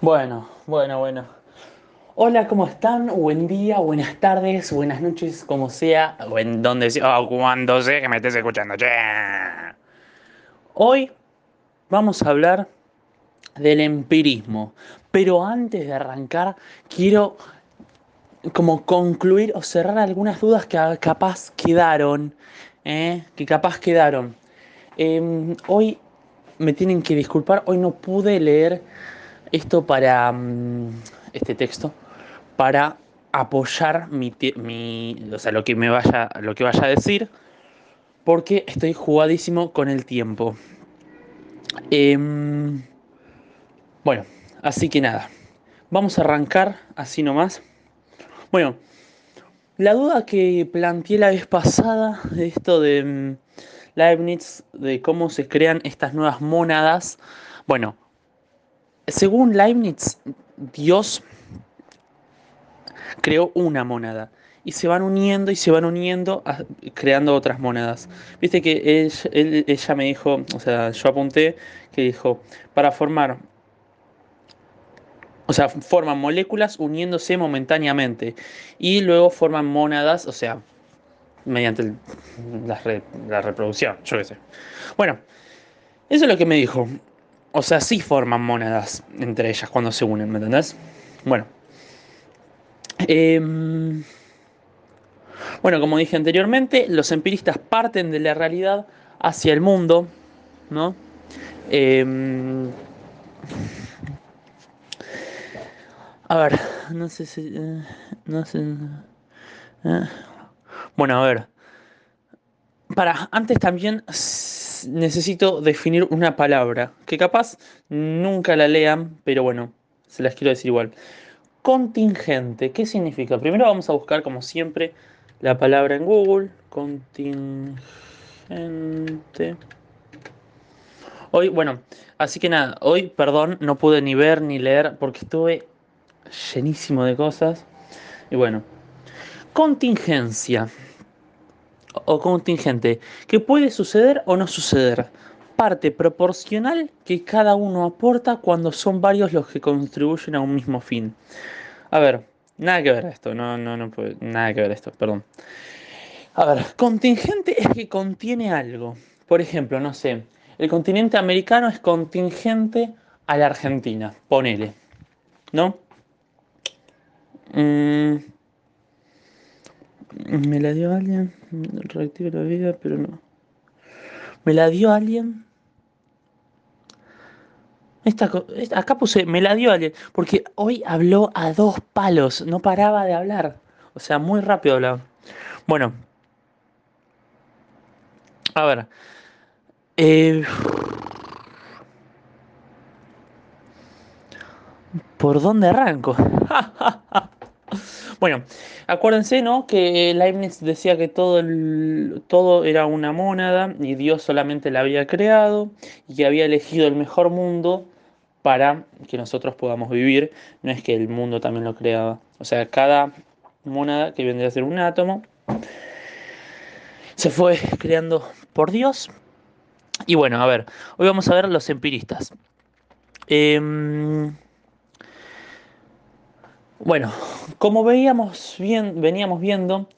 Bueno, bueno, bueno. Hola, ¿cómo están? Buen día, buenas tardes, buenas noches, como sea, o en donde sea, o cuando sea que me estés escuchando. Hoy vamos a hablar del empirismo, pero antes de arrancar quiero como concluir o cerrar algunas dudas que capaz quedaron, ¿eh? que capaz quedaron. Em, hoy me tienen que disculpar, hoy no pude leer esto para mm, este texto para apoyar mi, o sea, lo que me vaya lo que vaya a decir porque estoy jugadísimo con el tiempo. Em, bueno así que nada vamos a arrancar así nomás. Bueno la duda que planteé la vez pasada de esto de mm, Leibniz de cómo se crean estas nuevas mónadas bueno según Leibniz, Dios creó una monada y se van uniendo y se van uniendo creando otras monadas. Viste que ella me dijo, o sea, yo apunté que dijo, para formar, o sea, forman moléculas uniéndose momentáneamente y luego forman monadas, o sea, mediante la, la reproducción, yo qué sé. Bueno, eso es lo que me dijo. O sea, sí forman monedas entre ellas cuando se unen, ¿me entendés? Bueno. Em, bueno, como dije anteriormente, los empiristas parten de la realidad hacia el mundo, ¿no? Em, a ver, no sé si... Eh, no sé... Eh. Bueno, a ver. Para, antes también necesito definir una palabra, que capaz nunca la lean, pero bueno, se las quiero decir igual. Contingente, ¿qué significa? Primero vamos a buscar, como siempre, la palabra en Google. Contingente. Hoy, bueno, así que nada, hoy, perdón, no pude ni ver ni leer porque estuve llenísimo de cosas. Y bueno, contingencia o contingente, que puede suceder o no suceder. Parte proporcional que cada uno aporta cuando son varios los que contribuyen a un mismo fin. A ver, nada que ver esto, no, no, no nada que ver esto, perdón. A ver, contingente es que contiene algo. Por ejemplo, no sé, el continente americano es contingente a la Argentina, ponele, ¿no? Mm, me la dio alguien. Reactiva la vida, pero no. Me la dio alguien. Esta, acá puse, me la dio alguien. Porque hoy habló a dos palos. No paraba de hablar. O sea, muy rápido hablaba. Bueno. A ver. Eh, ¿Por dónde arranco? Bueno, acuérdense, ¿no? Que Leibniz decía que todo, todo era una mónada y Dios solamente la había creado y que había elegido el mejor mundo para que nosotros podamos vivir. No es que el mundo también lo creaba. O sea, cada mónada que vendría a ser un átomo se fue creando por Dios. Y bueno, a ver, hoy vamos a ver los empiristas. Eh, bueno, como veíamos bien, veníamos viendo,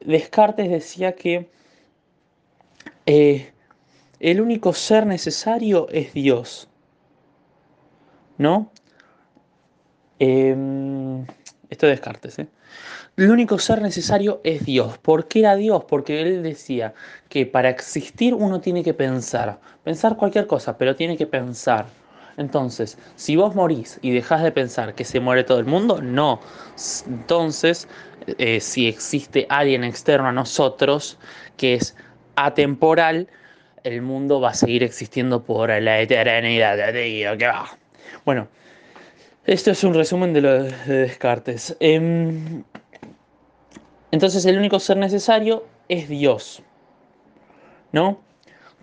Descartes decía que eh, el único ser necesario es Dios. ¿No? Em, esto es Descartes, ¿eh? El único ser necesario es Dios. ¿Por qué era Dios? Porque él decía que para existir uno tiene que pensar. Pensar cualquier cosa, pero tiene que pensar. Entonces, si vos morís y dejás de pensar que se muere todo el mundo, no. Entonces, eh, si existe alguien externo a nosotros que es atemporal, el mundo va a seguir existiendo por la eternidad. Bueno, esto es un resumen de lo de Descartes. Em, entonces, el único ser necesario es Dios. ¿No?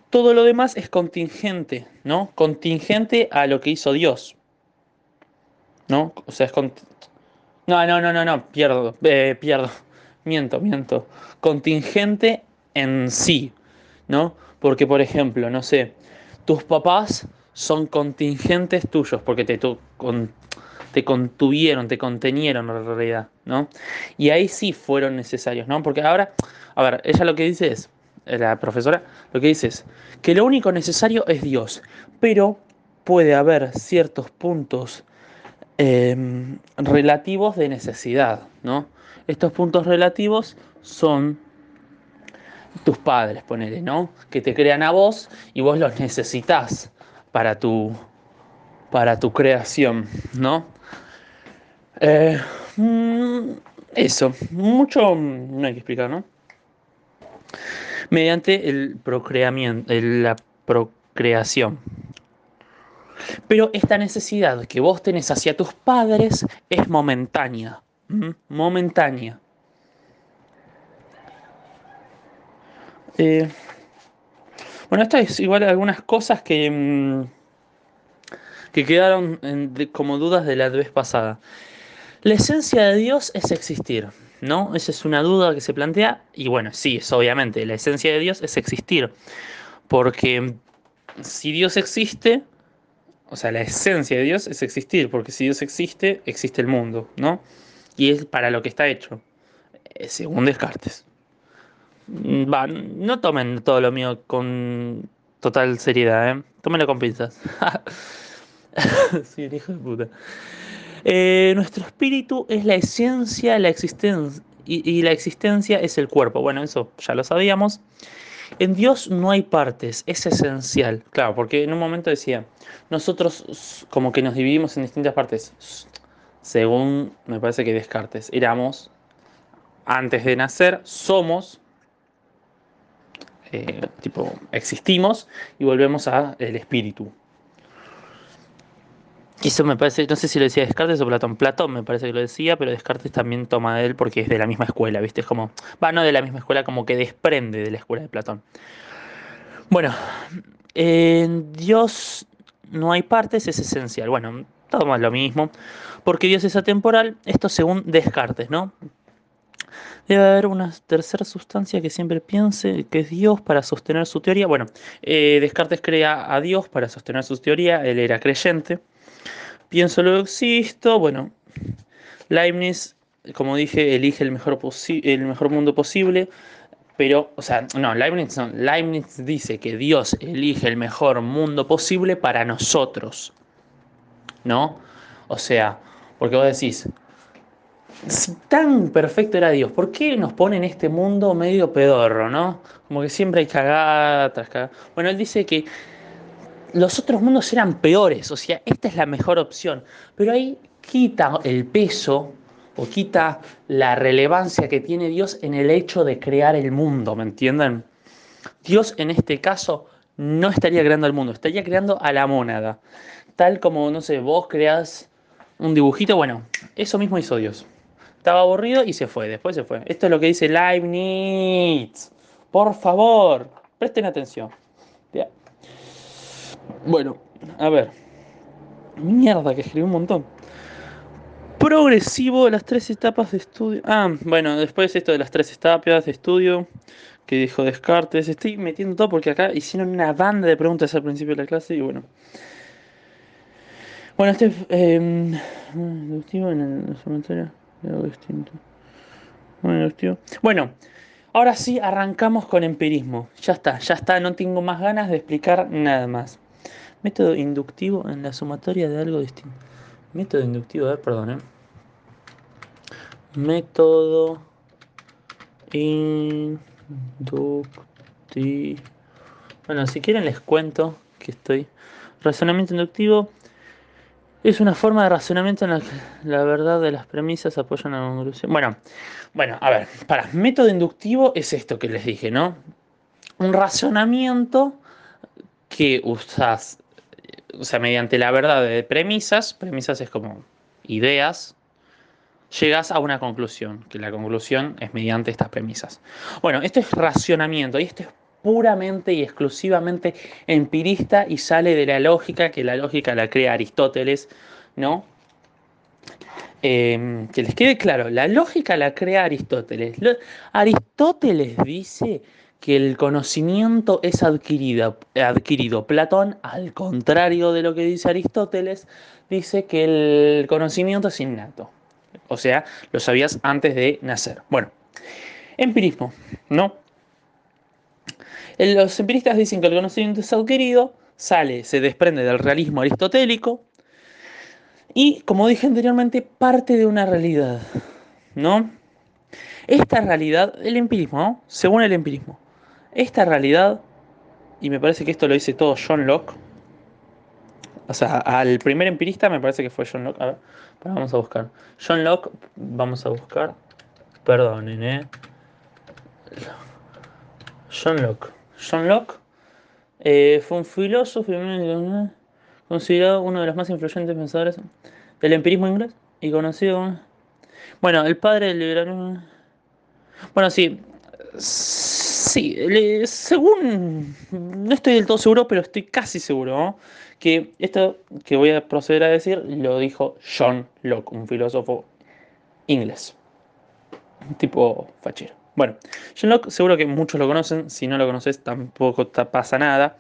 Todo lo demás es contingente, ¿no? Contingente a lo que hizo Dios. ¿No? O sea, es No, no, no, no, no, pierdo, eh, pierdo. Miento, miento. Contingente en sí, ¿no? Porque, por ejemplo, no sé, tus papás son contingentes tuyos, porque te, te contuvieron, te contenieron en realidad, ¿no? Y ahí sí fueron necesarios, ¿no? Porque ahora, a ver, ella lo que dice es, la profesora, lo que dice es que lo único necesario es Dios, pero puede haber ciertos puntos em, relativos de necesidad, ¿no? Estos puntos relativos son tus padres, ponele, ¿no? Que te crean a vos y vos los necesitas para tu, para tu creación, ¿no? Eh, mm, eso, mucho no hay que explicar, ¿no? Mediante el procreamiento, la procreación. Pero esta necesidad que vos tenés hacia tus padres es momentánea, momentánea. Eh, bueno, esto es igual algunas cosas que, mm, que quedaron como dudas de la vez pasada. La esencia de Dios es existir, ¿no? Esa es una duda que se plantea. Y bueno, sí, es obviamente, la esencia de Dios es existir. Porque si Dios existe, o sea, la esencia de Dios es existir, porque si Dios existe, existe el mundo, ¿no? Y es para lo que está hecho, eh, según Descartes. Mm, va, no tomen todo lo mío con total seriedad, ¿eh? Tómenlo con pinzas. sí, hijo de puta. Eh, nuestro espíritu es la esencia, la existencia, y, la existencia es el cuerpo. Bueno, eso ya lo sabíamos. En Dios no hay partes, es esencial. Claro, porque en un momento decía, nosotros como que nos dividimos en distintas partes. Según me parece que Descartes, éramos, antes de nacer, somos eh, tipo, existimos y volvemos a el espíritu. Eso me parece, no sé si lo decía Descartes o Platón. Platón me parece que lo decía, pero Descartes también toma de él porque es de la misma escuela, ¿viste? Es como, va, no de la misma escuela, como que desprende de la escuela de Platón. Bueno, en Dios no hay partes, es esencial. Bueno, todo más lo mismo, porque Dios es atemporal, esto según Descartes, ¿no? Debe haber una tercera sustancia que siempre piense que es Dios para sostener su teoría. Bueno, eh, Descartes crea a Dios para sostener su teoría, él era creyente. Pienso lo existo. Bueno, Leibniz, como dije, elige el mejor, el mejor mundo posible. Pero, o sea, no, Leibniz, no, Leibniz dice que Dios elige el mejor mundo posible para nosotros. ¿No? O sea, porque vos decís, si tan perfecto era Dios, ¿por qué nos pone en este mundo medio pedorro, no? Como que siempre hay cagada tras. Bueno, él dice que los otros mundos eran peores, o sea, esta es la mejor opción. Pero ahí quita el peso o quita la relevancia que tiene Dios en el hecho de crear el mundo, ¿me entienden? Dios en este caso no estaría creando el mundo, estaría creando a la mónada. Tal como, no sé, vos creás un dibujito, bueno, eso mismo hizo Dios. Estaba aburrido y se fue, después se fue. Esto es lo que dice Leibniz. Por favor, presten atención. Bueno, a ver. Mierda, que escribí un montón. Progresivo, las tres etapas de estudio. Ah, bueno, después esto de las tres etapas de estudio que dijo Descartes. Estoy metiendo todo porque acá hicieron una banda de preguntas al principio de la clase y bueno. Bueno, este eh, en el distinto. Bueno, ahora sí arrancamos con empirismo. Ya está, ya está, no tengo más ganas de explicar nada más. Método inductivo en la sumatoria de algo distinto. Método inductivo, eh, perdón, eh. Método inductivo. Bueno, si quieren les cuento que estoy. Razonamiento inductivo es una forma de razonamiento en la que la verdad de las premisas apoyan la conclusión. Bueno, bueno, a ver, para, método inductivo es esto que les dije, ¿no? Un razonamiento que usas, o sea, mediante la verdad de premisas, premisas es como ideas, llegas a una conclusión, que la conclusión es mediante estas premisas. Bueno, esto es racionamiento y esto es puramente y exclusivamente empirista y sale de la lógica, que la lógica la crea Aristóteles, ¿no? Em, que les quede claro, la lógica la crea Aristóteles. Aristóteles dice que el conocimiento es adquirido. adquirido. Platón, al contrario de lo que dice Aristóteles, dice que el conocimiento es innato. O sea, lo sabías antes de nacer. Bueno, empirismo, ¿no? Los empiristas dicen que el conocimiento es adquirido, sale, se desprende del realismo aristotélico y, como dije anteriormente, parte de una realidad, ¿no? Esta realidad, el empirismo, ¿no? según el empirismo, esta realidad, y me parece que esto lo dice todo John Locke, o sea, al primer empirista me parece que fue John Locke. A ver, vamos a buscar. John Locke, vamos a buscar. Perdonen, ¿eh? John Locke. John Locke eh, fue un filósofo considerado uno de los más influyentes pensadores del empirismo inglés y conocido. Bueno, el padre del liberalismo. Bueno, sí. Sí, según. No estoy del todo seguro, pero estoy casi seguro que esto que voy a proceder a decir lo dijo John Locke, un filósofo inglés. Tipo fachero. Bueno, John Locke seguro que muchos lo conocen, si no lo conoces tampoco pasa nada.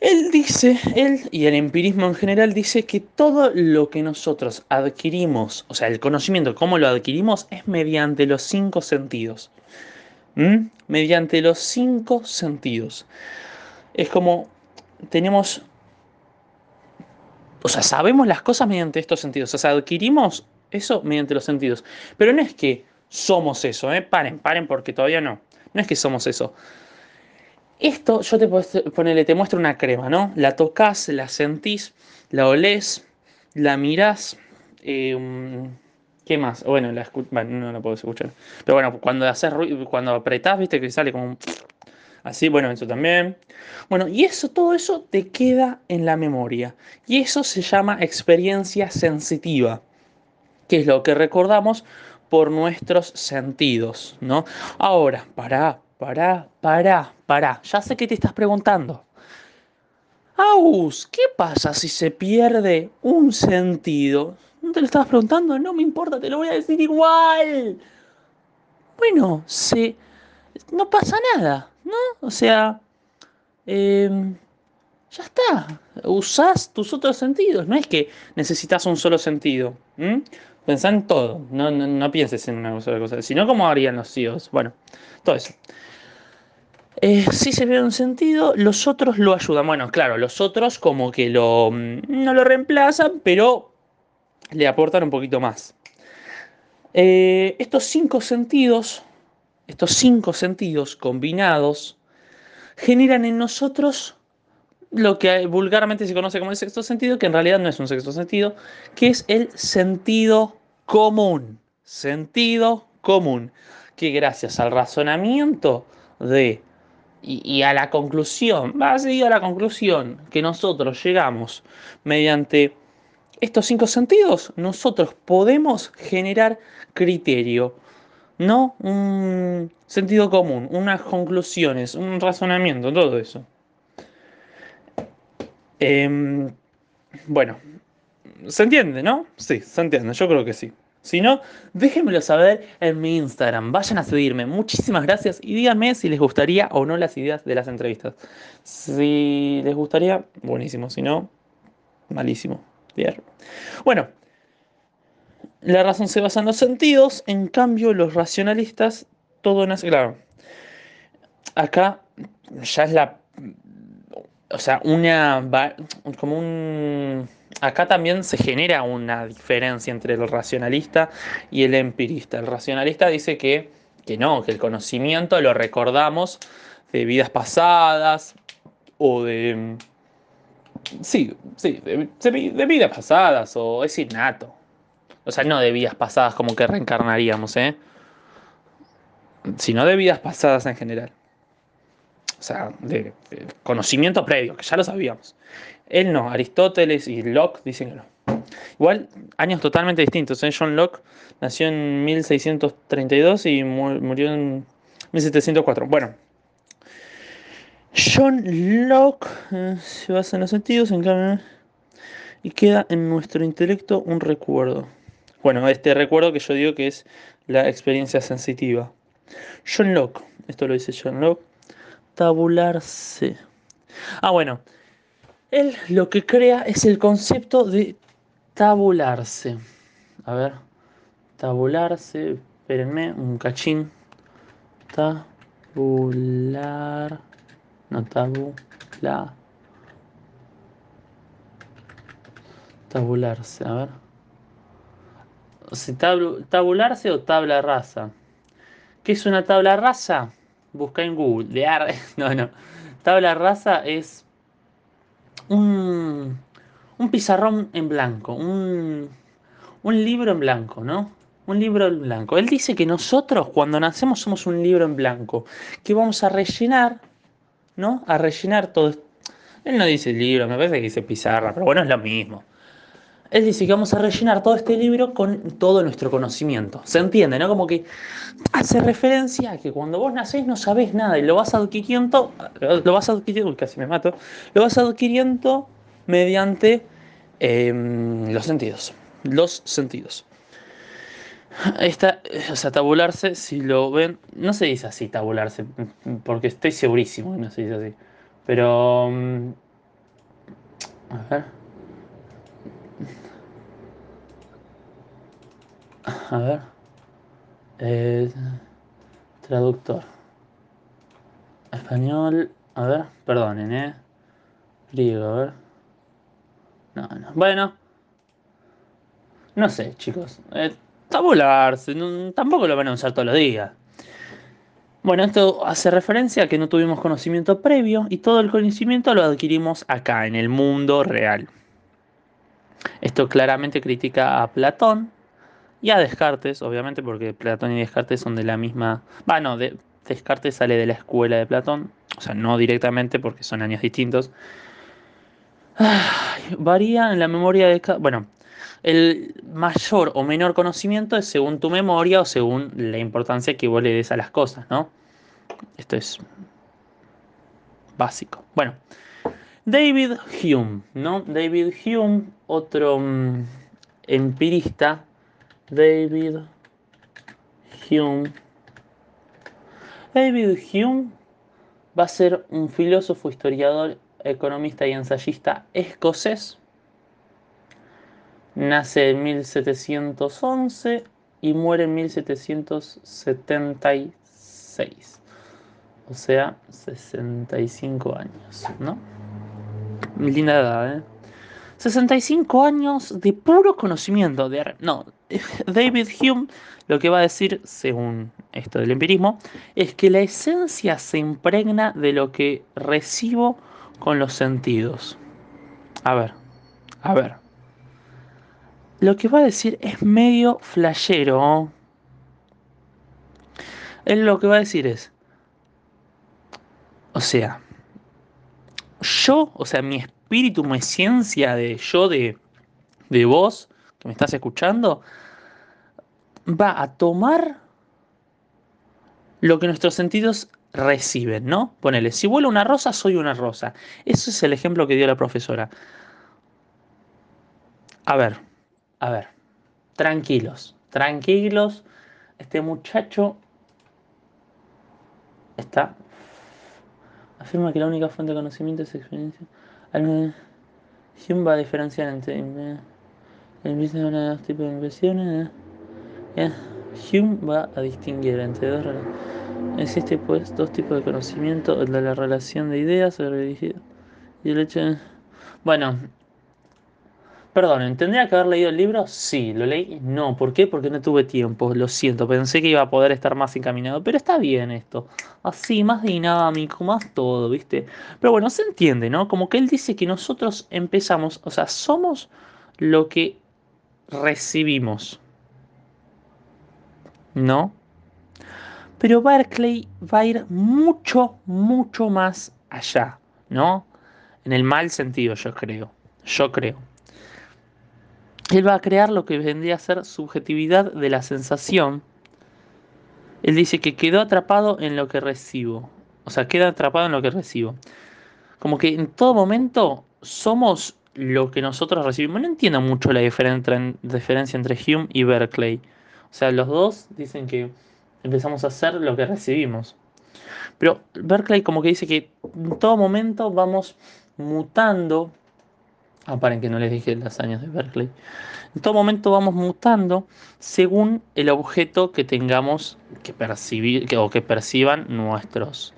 Él dice, él y el empirismo en general dice que todo lo que nosotros adquirimos, o sea, el conocimiento, cómo lo adquirimos, es mediante los cinco sentidos. Mediante los cinco sentidos. Es como tenemos o sea, sabemos las cosas mediante estos sentidos. O sea, adquirimos eso mediante los sentidos. Pero no es que somos eso, ¿eh? Paren, paren, porque todavía no. No es que somos eso. Esto yo te ponele, te muestro una crema, ¿no? La tocas, la sentís, la olés, la mirás. Eh, ¿Qué más? Bueno, la bueno, no la puedo escuchar. Pero bueno, cuando haces cuando apretás, viste que sale como un Así, bueno, eso también. Bueno, y eso, todo eso te queda en la memoria. Y eso se llama experiencia sensitiva, que es lo que recordamos por nuestros sentidos, ¿no? Ahora, pará, pará, pará, pará. Ya sé que te estás preguntando. Aus, ¿qué pasa si se pierde un sentido? ¿No te lo estabas preguntando? No me importa, te lo voy a decir igual. Bueno, se... no pasa nada. ¿no? O sea, em, ya está. Usás tus otros sentidos. No es que necesitas un solo sentido. Pensá en todo. No, pienses en una sola cosa. Sino como harían los CEOs. Bueno, todo eso. Eh, si se ve un sentido, los otros lo ayudan. Bueno, claro, los otros como que lo, mm, no lo reemplazan, pero le aportan un poquito más. Eh, estos cinco sentidos estos cinco sentidos combinados generan en nosotros lo que vulgarmente se conoce como el sexto sentido, que en realidad no es un sexto sentido, que es el sentido común. Sentido común. Que gracias al razonamiento de y, a la conclusión, va a a la conclusión que nosotros llegamos mediante estos cinco sentidos, nosotros podemos generar criterio no un sentido común, unas conclusiones, un razonamiento, todo eso. Em, bueno, ¿se entiende, no? Sí, se entiende, yo creo que sí. Si no, déjenmelo saber en mi Instagram. Vayan a seguirme. Muchísimas gracias y díganme si les gustaría o no las ideas de las entrevistas. Si les gustaría, buenísimo. Si no, malísimo. Bueno, la razón se basa en los sentidos, en cambio los racionalistas, todo nace, claro. Acá ya es la, o sea, una, como un, acá también se genera una diferencia entre el racionalista y el empirista. El racionalista dice que, que no, que el conocimiento lo recordamos de vidas pasadas o de, sí, sí, de, de vidas pasadas o es innato. O sea, no de vidas pasadas como que reencarnaríamos, ¿eh? Sino de vidas pasadas en general. O sea, de, conocimiento previo, que ya lo sabíamos. Él no, Aristóteles y Locke dicen que no. Igual, años totalmente distintos. ¿eh? John Locke nació en 1632 y murió en 1704. Bueno, John Locke eh, se basa en los sentidos en y queda en nuestro intelecto un recuerdo. Bueno, este recuerdo que yo digo que es la experiencia sensitiva. John Locke, esto lo dice John Locke, tabularse. Ah, bueno, él lo que crea es el concepto de tabularse. A ver, tabularse, espérenme, un cachín. Tabular, no tabular. Tabularse, a ver. Si tabularse o tabla rasa. ¿Qué es una tabla rasa? Busca en Google. De No, no. Tabla rasa es un, un pizarrón en blanco, un, un libro en blanco, ¿no? Un libro en blanco. Él dice que nosotros cuando nacemos somos un libro en blanco, que vamos a rellenar, ¿no? A rellenar todo. Él no dice libro, me parece que dice pizarra, pero bueno, es lo mismo. Él dice que vamos a rellenar todo este libro con todo nuestro conocimiento. ¿Se entiende, no? Como que hace referencia a que cuando vos nacés no sabés nada y lo vas adquiriendo, lo vas adquiriendo, casi me mato, lo vas adquiriendo mediante em, los sentidos. Los sentidos. Esta, o sea, tabularse, si lo ven, no se dice así tabularse, porque estoy segurísimo que no se dice así. Pero... Em, a ver. A ver. Traductor. Español. A ver, perdonen, ¿eh? Griego, a ver. No, no. Bueno. No sé, chicos. Eh, tabularse. tampoco lo van a usar todos los días. Bueno, esto hace referencia a que no tuvimos conocimiento previo y todo el conocimiento lo adquirimos acá, en el mundo real. Esto claramente critica a Platón, y a Descartes, obviamente, porque Platón y Descartes son de la misma... Bueno, de, Descartes sale de la escuela de Platón, o sea, no directamente porque son años distintos. varía en la memoria de cada... Bueno, el mayor o menor conocimiento es según tu memoria o según la importancia que vos le des a las cosas, ¿no? Esto es básico. Bueno, David Hume, ¿no? David Hume, otro mm, empirista David Hume. David Hume va a ser un filósofo, historiador, economista y ensayista escocés. Nace en 1711 y muere en 1776. O sea, 65 años, ¿no? Linda edad, ¿eh? 65 años de puro conocimiento. De, no, David Hume lo que va a decir, según esto del empirismo, es que la esencia se impregna de lo que recibo con los sentidos. A ver, a ver. Lo que va a decir es medio flashero. Él lo que va a decir es, o sea, yo, o sea, mi espíritu, mi esencia de yo, de, de vos, que me estás escuchando, va a tomar lo que nuestros sentidos reciben, ¿no? Ponele, si vuela una rosa, soy una rosa. Ese es el ejemplo que dio la profesora. A ver, a ver, tranquilos, tranquilos. Este muchacho está. Afirma que la única fuente de conocimiento es experiencia. Hume va a diferenciar entre el de dos tipos de impresiones. ¿eh? Hume va a distinguir entre dos Existe pues dos tipos de conocimiento, el de la relación de ideas y el hecho de... Bueno, perdonen, ¿tendría que haber leído el libro? Sí, ¿lo leí? No, ¿por qué? Porque no tuve tiempo, lo siento, pensé que iba a poder estar más encaminado, pero está bien esto, así, más dinámico, más todo, ¿viste? Pero bueno, se entiende, ¿no? Como que él dice que nosotros empezamos, o sea, somos lo que recibimos. ¿No? Pero Berkeley va a ir mucho, mucho más allá, ¿no? En el mal sentido, yo creo. Yo creo. Él va a crear lo que vendría a ser subjetividad de la sensación. Él dice que quedó atrapado en lo que recibo. O sea, queda atrapado en lo que recibo. Como que en todo momento somos lo que nosotros recibimos. No entiendo mucho la diferencia entre Hume y Berkeley. O sea, los dos dicen que empezamos a hacer lo que recibimos. Pero Berkeley como que dice que en todo momento vamos mutando. Ah, paren que no les dije las años de Berkeley. En todo momento vamos mutando según el objeto que tengamos que percibir o que perciban nuestros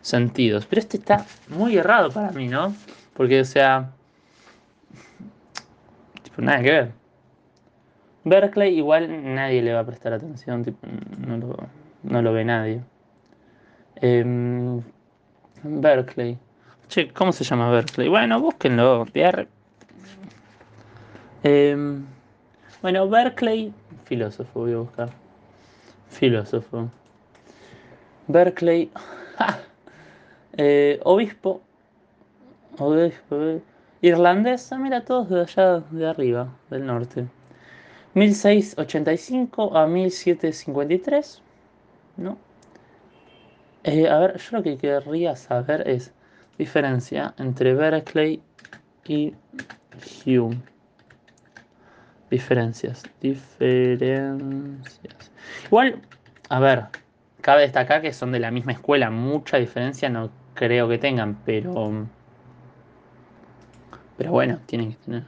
sentidos. Pero este está muy errado para mí, ¿no? Porque, o sea, tipo, nada que ver. Berkeley igual nadie le va a prestar atención, tipo, no, lo, no lo ve nadie. Em, Berkeley. Che, ¿cómo se llama Berkeley? Bueno, búsquenlo. Eh, bueno, Berkeley, filósofo voy a buscar. Filósofo. Berkeley, eh, obispo, obispo, irlandés, ah, mira, todos de allá de arriba, del norte. 1685 a 1753, ¿no? Eh, a ver, yo lo que querría saber es diferencia entre Berkeley y Hume. Diferencias. Diferencias. Igual, a ver, cabe destacar que son de la misma escuela. Mucha diferencia no creo que tengan, pero. Pero bueno, tienen que tener.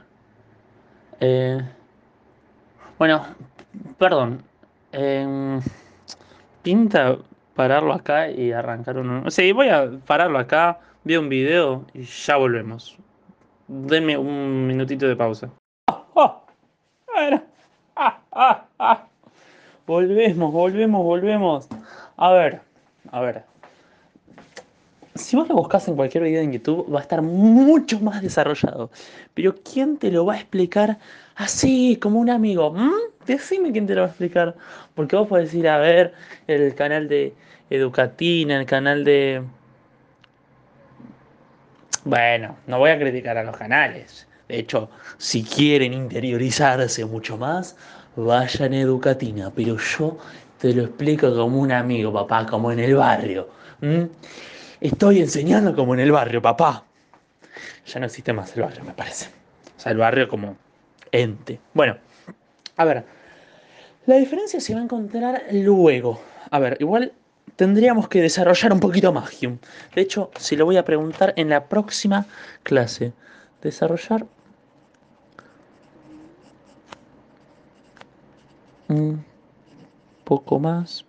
Eh, bueno, perdón. Em, pinta pararlo acá y arrancar uno. Sí, voy a pararlo acá, veo un video y ya volvemos. Denme un minutito de pausa. Ah, ah, ah. Volvemos, volvemos, volvemos. A ver, a ver. Si vos lo buscas en cualquier video en YouTube, va a estar mucho más desarrollado. Pero ¿quién te lo va a explicar así, como un amigo? ¿Mm? Decime quién te lo va a explicar. Porque vos podés ir a ver el canal de Educatina, el canal de... Bueno, no voy a criticar a los canales. De hecho, si quieren interiorizarse mucho más, vayan a Educatina. Pero yo te lo explico como un amigo, papá, como en el barrio. Estoy enseñando como en el barrio, papá. Ya no existe más el barrio, me parece. O sea, el barrio como ente. Bueno, a ver. La diferencia se va a encontrar luego. A ver, igual tendríamos que desarrollar un poquito más, Hume. De hecho, si lo voy a preguntar en la próxima clase desarrollar un poco más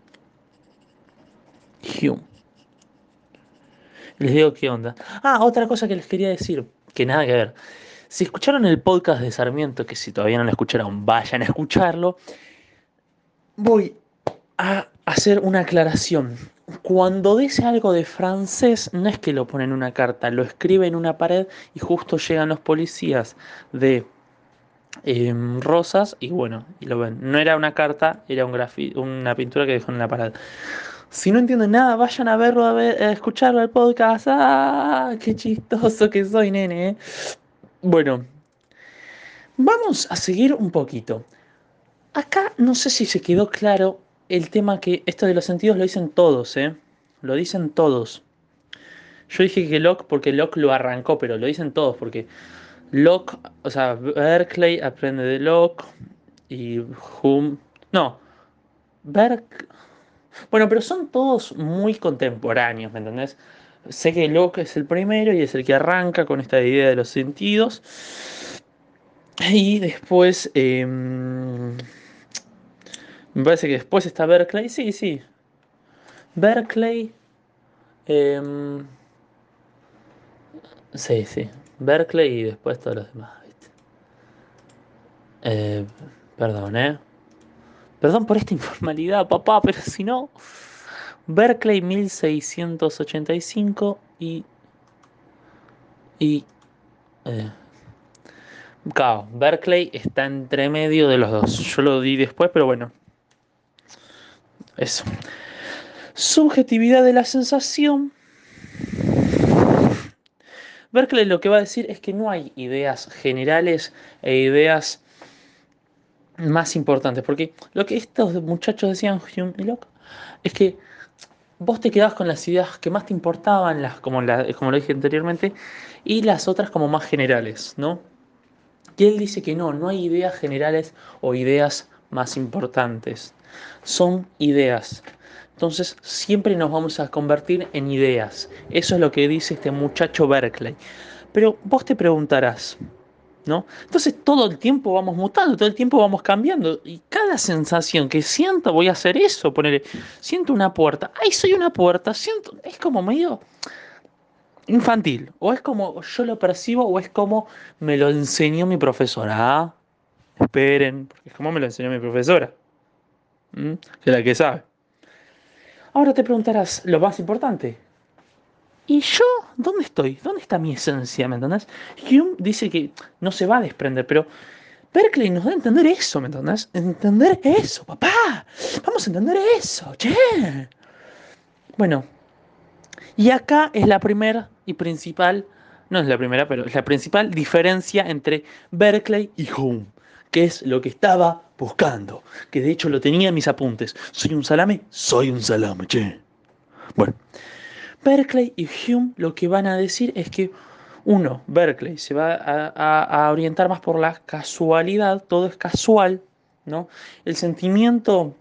Hume. Les digo qué onda. Ah, otra cosa que les quería decir, que nada que ver. Si escucharon el podcast de Sarmiento, que si todavía no lo escucharon, vayan a escucharlo, voy a hacer una aclaración. Cuando dice algo de francés, no es que lo pone en una carta, lo escribe en una pared y justo llegan los policías de em, Rosas y bueno, y lo ven. No era una carta, era un una pintura que dejó en la pared. Si no entienden nada, vayan a verlo, a, ver, a escucharlo al podcast. ¡Ah! ¡Qué chistoso que soy, nene! Bueno, vamos a seguir un poquito. Acá no sé si se quedó claro el tema que esto de los sentidos lo dicen todos, ¿eh? Lo dicen todos. Yo dije que Locke porque Locke lo arrancó, pero lo dicen todos porque Locke, o sea, Berkeley aprende de Locke y Hume. No, Berkeley. Bueno, pero son todos muy contemporáneos, ¿me entendés? Sé que Locke es el primero y es el que arranca con esta idea de los sentidos. Y después. Em, me parece que después está Berkeley. Sí, sí. Berkeley. Em, sí, sí. Berkeley y después todos los demás. Eh, perdón, ¿eh? Perdón por esta informalidad, papá, pero si no. Berkeley 1685 y. Y. Eh, claro, Berkeley está entre medio de los dos. Yo lo di después, pero bueno. Eso. Subjetividad de la sensación. Berkeley lo que va a decir es que no hay ideas generales e ideas más importantes. Porque lo que estos muchachos decían, Hume y Locke, es que vos te quedabas con las ideas que más te importaban, las, como, como lo dije anteriormente, y las otras como más generales, ¿no? Y él dice que no, no hay ideas generales o ideas más importantes. Son ideas. Entonces siempre nos vamos a convertir en ideas. Eso es lo que dice este muchacho Berkeley. Pero vos te preguntarás, ¿no? Entonces todo el tiempo vamos mutando, todo el tiempo vamos cambiando. Y cada sensación que siento, voy a hacer eso, ponerle, siento una puerta, ay, soy una puerta, siento, es como medio infantil, o es como yo lo percibo, o es como me lo enseñó mi profesora. Ah, esperen, porque es como me lo enseñó mi profesora, que es la que sabe. Ahora te preguntarás lo más importante, ¿Y yo dónde estoy? ¿Dónde está mi esencia? ¿Me entendés? Hume dice que no se va a desprender, pero Berkeley nos da a entender eso, ¿me entendés? Entender eso, papá. Vamos a entender eso, che. Bueno, y acá es la primera y principal, no es la primera, pero es la principal diferencia entre Berkeley y Hume, que es lo que estaba buscando, que de hecho lo tenía en mis apuntes. ¿Soy un salame? Soy un salame, che. Bueno. Berkeley y Hume lo que van a decir es que uno, Berkeley, se va a, orientar más por la casualidad, todo es casual, ¿no? El sentimiento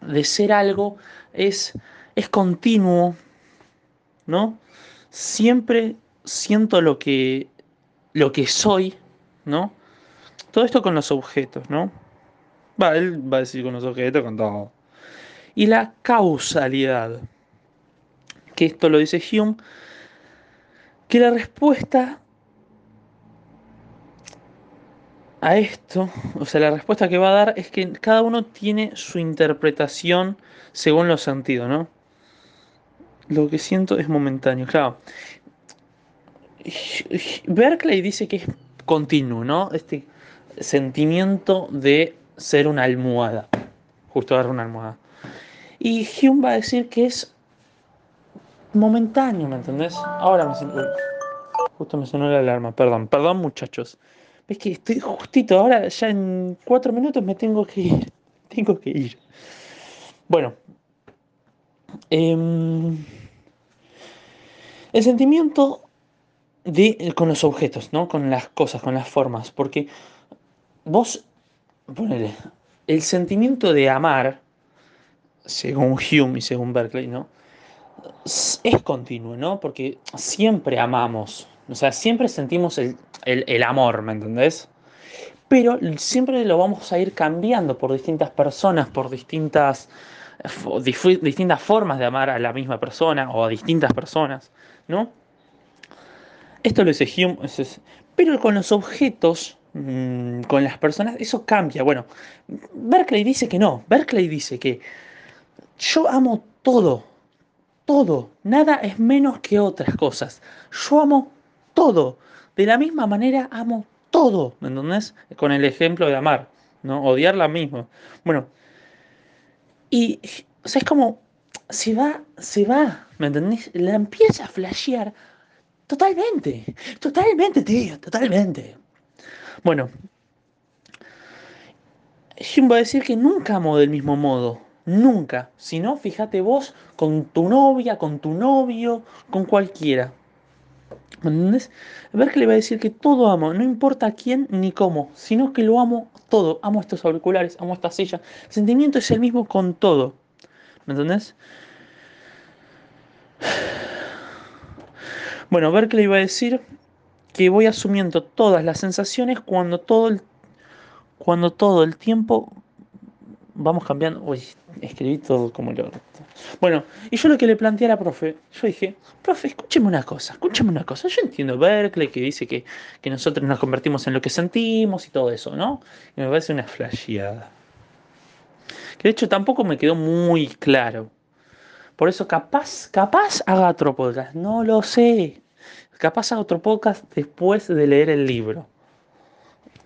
de ser algo es, es continuo, ¿no? Siempre siento lo que, lo que soy, ¿no? Todo esto con los objetos, ¿no? Va, él va a decir con los objetos, con todo. Y la causalidad, que esto lo dice Hume, que la respuesta a esto, o sea, la respuesta que va a dar es que cada uno tiene su interpretación según los sentidos, ¿no? Lo que siento es momentáneo, claro. Berkeley dice que es continuo, ¿no? Este sentimiento de ser una almohada. Justo agarrar una almohada. Y Hume va a decir que es momentáneo, ¿me entendés? Ahora me Justo me sonó la alarma, perdón, perdón muchachos. Ves que estoy justito, ahora ya en cuatro minutos me tengo que ir. Tengo que ir. Bueno. Em, el sentimiento de, con los objetos, ¿no? Con las cosas, con las formas. Porque vos, ponele, el sentimiento de amar, según Hume y según Berkeley, ¿no? es continuo, ¿no? Porque siempre amamos, o sea, siempre sentimos el, amor, ¿me entendés? Pero siempre lo vamos a ir cambiando por distintas personas, por distintas, distintas formas de amar a la misma persona o a distintas personas, ¿no? Esto lo dice Hume, pero con los objetos, mm, con las personas, eso cambia. Bueno, Berkeley dice que no, Berkeley dice que yo amo todo, todo, nada es menos que otras cosas. Yo amo todo. De la misma manera amo todo, ¿me entendés? Con el ejemplo de amar, ¿no? Odiar la misma. Bueno, y o sea, es como, se va, se va, ¿me entendés? La empieza a flashear totalmente, totalmente, tío, totalmente. Bueno, Jim va a decir que nunca amo del mismo modo. Nunca. Si no, fíjate vos con tu novia, con tu novio, con cualquiera. ¿Me entendés? Le va a decir que todo amo, no importa quién ni cómo, sino que lo amo todo. Amo estos auriculares, amo esta silla. El sentimiento es el mismo con todo. ¿Me entendés? Bueno, le iba a decir que voy asumiendo todas las sensaciones cuando todo el, cuando todo el tiempo vamos cambiando. Uy, escribí todo como el Bueno, y yo lo que le planteé a la profe, yo dije, profe, escúcheme una cosa, escúcheme una cosa. Yo entiendo Berkeley que dice que, que nosotros nos convertimos en lo que sentimos y todo eso, ¿no? Y me parece una flasheada. Que de hecho tampoco me quedó muy claro. Por eso capaz, capaz haga otro podcast. No lo sé. Capaz haga otro podcast después de leer el libro.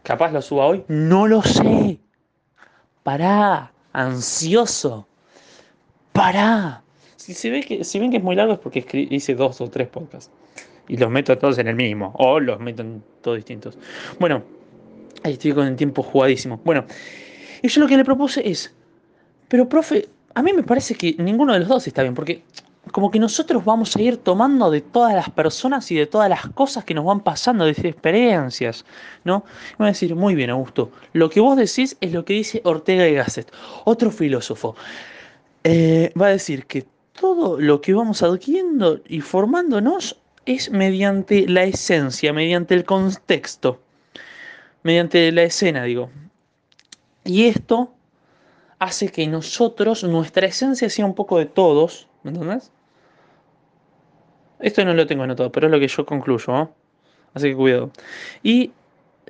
Capaz lo suba hoy. No lo sé. Pará, ansioso. Pará. Si, se ve que, si ven que es muy largo es porque hice dos o tres podcasts. Y los meto todos en el mismo. O los meto en todos distintos. Bueno, ahí estoy con el tiempo jugadísimo. Bueno, y yo lo que le propuse es, pero profe, a mí me parece que ninguno de los dos está bien, porque como que nosotros vamos a ir tomando de todas las personas y de todas las cosas que nos van pasando, de experiencias, ¿no? Y a decir, muy bien, Augusto, lo que vos decís es lo que dice Ortega y Gasset, otro filósofo. Eh, va a decir que todo lo que vamos adquiriendo y formándonos es mediante la esencia, mediante el contexto, mediante la escena, digo. Y esto hace que nosotros, nuestra esencia sea un poco de todos, ¿me entendés? Esto no lo tengo anotado, pero es lo que yo concluyo, ¿no? Así que cuidado. Y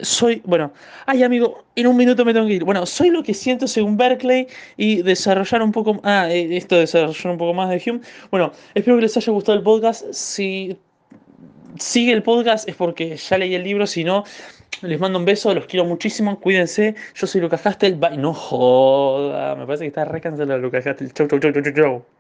soy, bueno, ay amigo, en un minuto me tengo que ir. Bueno, soy lo que siento según Berkeley y desarrollar un poco, ah, eh, esto de desarrollar un poco más de Hume. Bueno, espero que les haya gustado el podcast. Si sigue el podcast es porque ya leí el libro, si no, les mando un beso, los quiero muchísimo, cuídense. Yo soy Lucas Castel, bye. No joda, me parece que está re cancelado Lucas Castel. Chau, chau, chau, chau, chau.